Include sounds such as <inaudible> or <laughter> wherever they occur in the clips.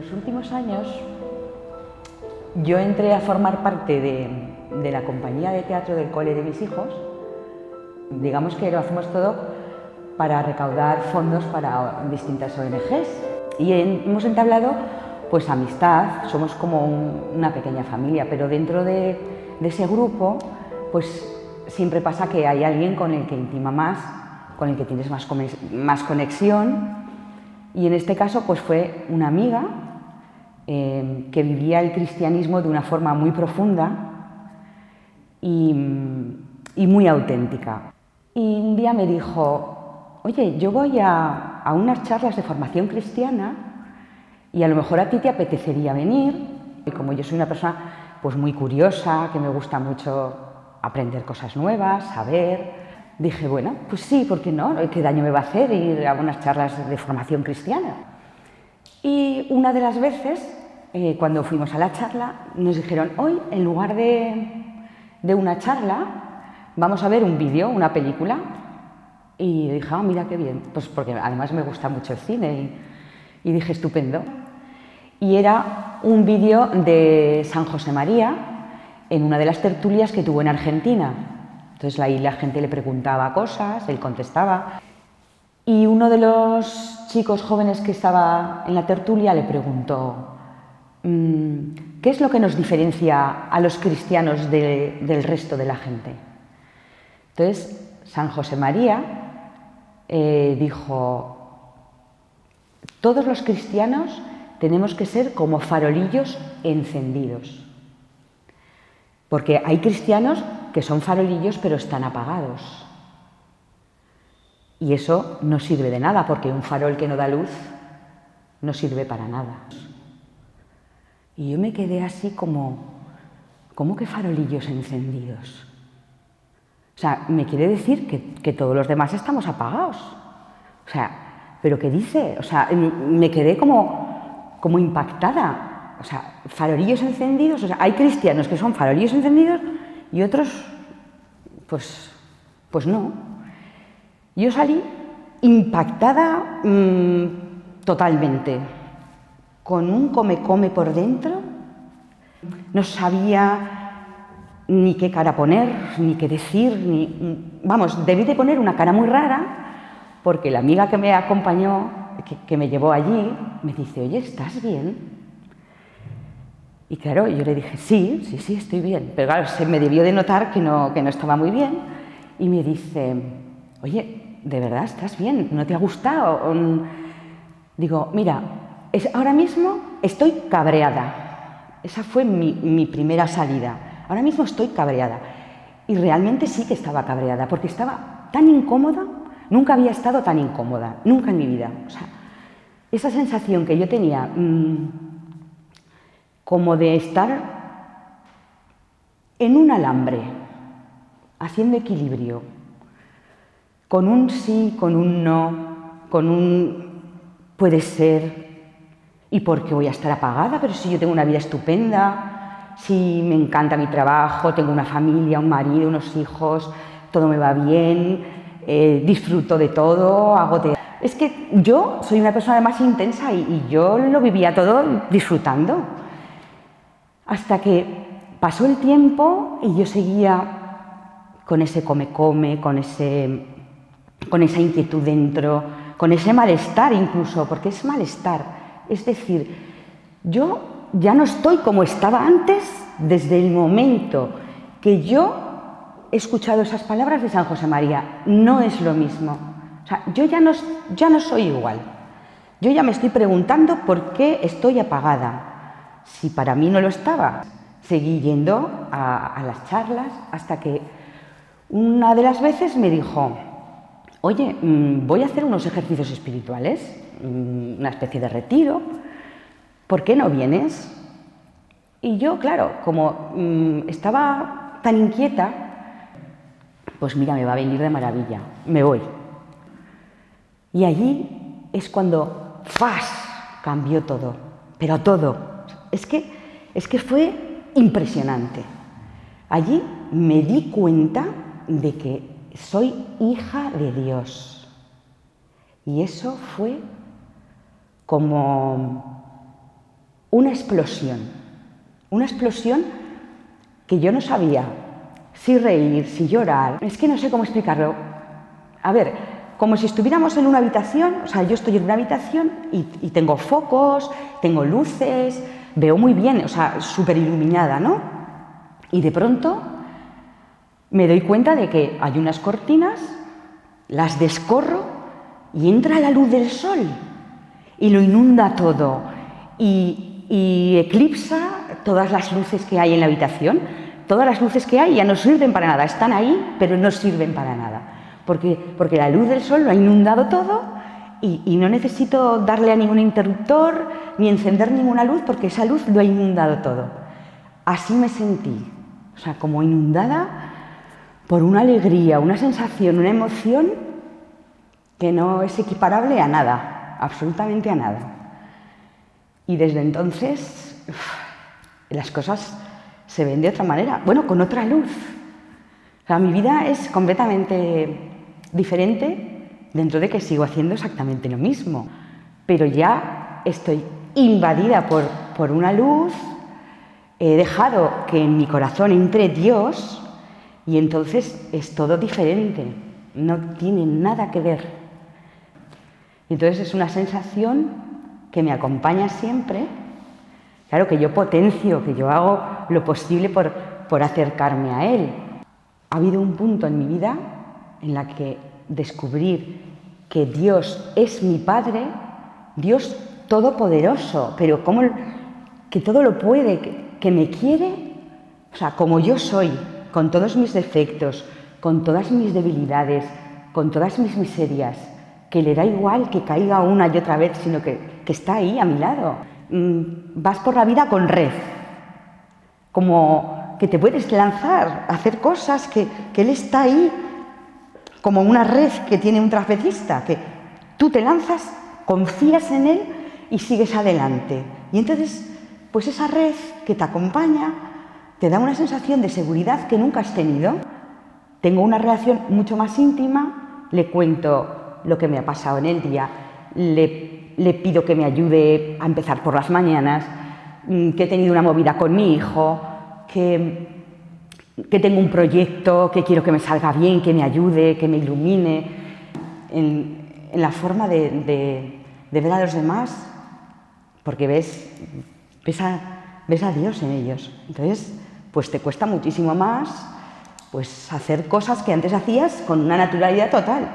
los últimos años yo entré a formar parte de, la compañía de teatro del cole de mis hijos. Digamos que lo hacemos todo para recaudar fondos para distintas ONGs. Y hemos entablado pues amistad, somos como una pequeña familia, pero dentro de, ese grupo pues siempre pasa que hay alguien con el que intima más, con el que tienes más, más conexión. Y en este caso pues fue una amiga eh, que vivía el cristianismo de una forma muy profunda y, muy auténtica. Y un día me dijo, oye, yo voy a, unas charlas de formación cristiana y a lo mejor a ti te apetecería venir. Y como yo soy una persona pues muy curiosa, que me gusta mucho aprender cosas nuevas, saber, dije, bueno, pues sí, ¿por qué no? ¿Qué daño me va a hacer ir a unas charlas de formación cristiana? Y una de las veces eh, cuando fuimos a la charla, nos dijeron, hoy en lugar de, una charla, vamos a ver un vídeo, una película. Y dije, ah, mira qué bien, pues porque además me gusta mucho el cine. Y, dije, estupendo. Y era un vídeo de San José María en una de las tertulias que tuvo en Argentina. Entonces ahí la gente le preguntaba cosas, él contestaba. Y uno de los chicos jóvenes que estaba en la tertulia le preguntó, ¿Qué es lo que nos diferencia a los cristianos del resto de la gente? Entonces, San José María eh, dijo, todos los cristianos tenemos que ser como farolillos encendidos. Porque hay cristianos que son farolillos pero están apagados. Y eso no sirve de nada, porque un farol que no da luz no sirve para nada. Y yo me quedé así como, ¿cómo que farolillos encendidos? O sea, me quiere decir que, todos los demás estamos apagados. O sea, ¿pero qué dice? O sea, me quedé como, como impactada. O sea, farolillos encendidos, o sea, hay cristianos que son farolillos encendidos y otros, pues, pues no. Yo salí impactada mm, totalmente con un come-come por dentro. No sabía ni qué cara poner, ni qué decir, ni... Vamos, debí de poner una cara muy rara, porque la amiga que me acompañó, que, me llevó allí, me dice, oye, ¿estás bien? Y claro, yo le dije, sí, sí, sí, estoy bien. Pero claro, se me debió de notar que no, que no estaba muy bien. Y me dice, oye, ¿de verdad estás bien? ¿No te ha gustado? Digo, mira, ahora mismo estoy cabreada. Esa fue mi, primera salida. Ahora mismo estoy cabreada. Y realmente sí que estaba cabreada, porque estaba tan incómoda, nunca había estado tan incómoda, nunca en mi vida. Esa sensación que yo tenía mm, como de estar en un alambre, haciendo equilibrio, con un sí, con un no, con un puede ser, ¿Y por qué voy a estar apagada? Pero si yo tengo una vida estupenda, si me encanta mi trabajo, tengo una familia, un marido, unos hijos, todo me va bien, eh, disfruto de todo, hago de... Es que yo soy una persona más intensa y, yo lo vivía todo disfrutando. Hasta que pasó el tiempo y yo seguía con ese come-come, con, ese, con esa inquietud dentro, con ese malestar incluso, porque es malestar es decir, yo ya no estoy como estaba antes desde el momento que yo he escuchado esas palabras de San José María. No es lo mismo. O sea, yo ya no, ya no soy igual. Yo ya me estoy preguntando por qué estoy apagada. Si para mí no lo estaba. Seguí yendo a, a las charlas hasta que una de las veces me dijo, oye, mm, voy a hacer unos ejercicios espirituales una especie de retiro, ¿por qué no vienes? Y yo, claro, como mm, estaba tan inquieta, pues mira, me va a venir de maravilla, me voy. Y allí es cuando, ¡fas!, cambió todo, pero todo. Es que, es que fue impresionante. Allí me di cuenta de que soy hija de Dios. Y eso fue como, una explosión, una explosión que yo no sabía si reír, si llorar, es que no sé cómo explicarlo. A ver, como si estuviéramos en una habitación, o sea, yo estoy en una habitación y, tengo focos, tengo luces, veo muy bien, o sea, súper iluminada, ¿no? Y de pronto me doy cuenta de que hay unas cortinas, las descorro y entra la luz del sol y lo inunda todo y, y eclipsa todas las luces que hay en la habitación. Todas las luces que hay ya no sirven para nada, están ahí, pero no sirven para nada porque, la luz del sol lo ha inundado todo y, no necesito darle a ningún interruptor ni encender ninguna luz porque esa luz lo ha inundado todo. Así me sentí, o sea, como inundada por una alegría, una sensación, una emoción que no es equiparable a nada, absolutamente a nada. Y desde entonces las cosas se ven de otra manera, bueno, con otra luz. O sea, mi vida es completamente diferente dentro de que sigo haciendo exactamente lo mismo, pero ya estoy invadida por, por una luz, he dejado que en mi corazón entre Dios y entonces es todo diferente, no tiene nada que ver. Entonces es una sensación que me acompaña siempre, claro que yo potencio, que yo hago lo posible por, por acercarme a Él. Ha habido un punto en mi vida en la que descubrir que Dios es mi Padre, Dios todopoderoso, pero como que todo lo puede, que, me quiere, o sea, como yo soy, con todos mis defectos, con todas mis debilidades, con todas mis miserias, que le da igual que caiga una y otra vez, sino que, está ahí a mi lado. Mm, vas por la vida con red, como que te puedes lanzar, hacer cosas, que, que Él está ahí como una red que tiene un trapecista, que tú te lanzas, confías en él y sigues adelante. Y entonces, pues esa red que te acompaña te da una sensación de seguridad que nunca has tenido. Tengo una relación mucho más íntima, le cuento lo que me ha pasado en el día, le, pido que me ayude a empezar por las mañanas, mm, que he tenido una movida con mi hijo, que que tengo un proyecto, que quiero que me salga bien, que me ayude, que me ilumine, en, la forma de, ver a los demás, porque ves, ves, a, ves a Dios en ellos. Entonces, pues te cuesta muchísimo más pues hacer cosas que antes hacías con una naturalidad total.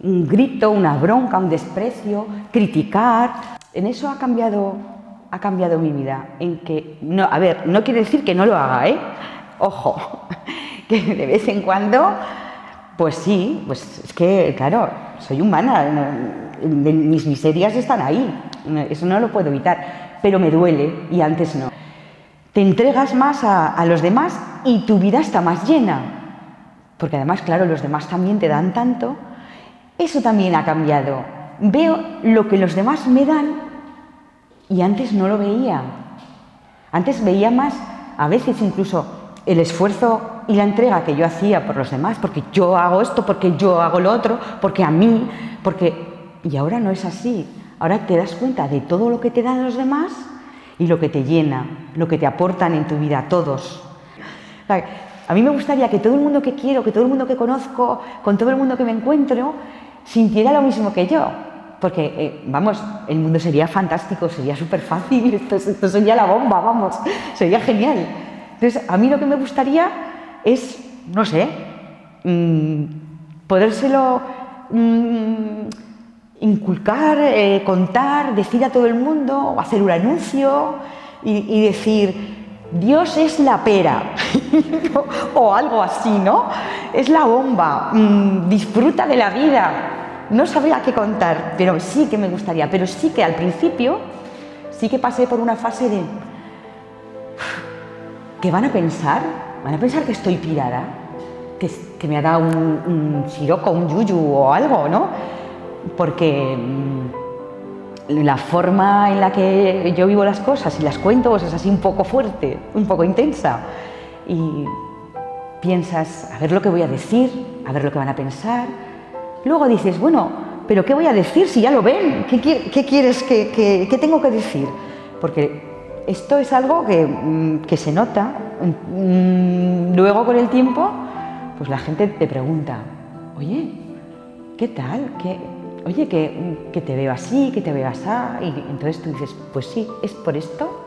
Un grito, una bronca, un desprecio, criticar. En eso ha cambiado, ha cambiado mi vida. En que, no, a ver, no quiere decir que no lo haga, ¿eh? ojo, <laughs> que de vez en cuando, pues sí, pues es que, claro, soy humana, mis miserias están ahí, eso no lo puedo evitar, pero me duele y antes no. Te entregas más a, los demás y tu vida está más llena, porque además, claro, los demás también te dan tanto, eso también ha cambiado. Veo lo que los demás me dan y antes no lo veía. Antes veía más, a veces incluso el esfuerzo y la entrega que yo hacía por los demás, porque yo hago esto, porque yo hago lo otro, porque a mí, porque... Y ahora no es así. Ahora te das cuenta de todo lo que te dan los demás y lo que te llena, lo que te aportan en tu vida, todos. A mí me gustaría que todo el mundo que quiero, que todo el mundo que conozco, con todo el mundo que me encuentro, sintiera lo mismo que yo. Porque, eh, vamos, el mundo sería fantástico, sería súper fácil, <laughs> esto, esto sería la bomba, vamos, sería genial. Entonces, a mí lo que me gustaría es, no sé, mm, podérselo mm, inculcar, eh, contar, decir a todo el mundo, hacer un anuncio y, decir, Dios es la pera, <laughs> o algo así, ¿no? Es la bomba, mm, disfruta de la vida. No sabría qué contar, pero sí que me gustaría, pero sí que al principio sí que pasé por una fase de ¿Qué van a pensar? ¿Van a pensar que estoy pirada? ¿Que, me ha dado un, un un yuyu o algo, no? Porque mm, la forma en la que yo vivo las cosas y las cuento pues es así un poco fuerte, un poco intensa. Y piensas, a ver lo que voy a decir, a ver lo que van a pensar. Luego dices, bueno, pero ¿qué voy a decir si ya lo ven? ¿Qué, quieres que, tengo que decir? porque esto es algo que, mm, que se nota. Mm, luego con el tiempo, pues la gente te pregunta, oye, ¿qué tal? ¿Qué, oye, que, que te veo así, que te veo así. Y entonces tú dices, pues sí, es por esto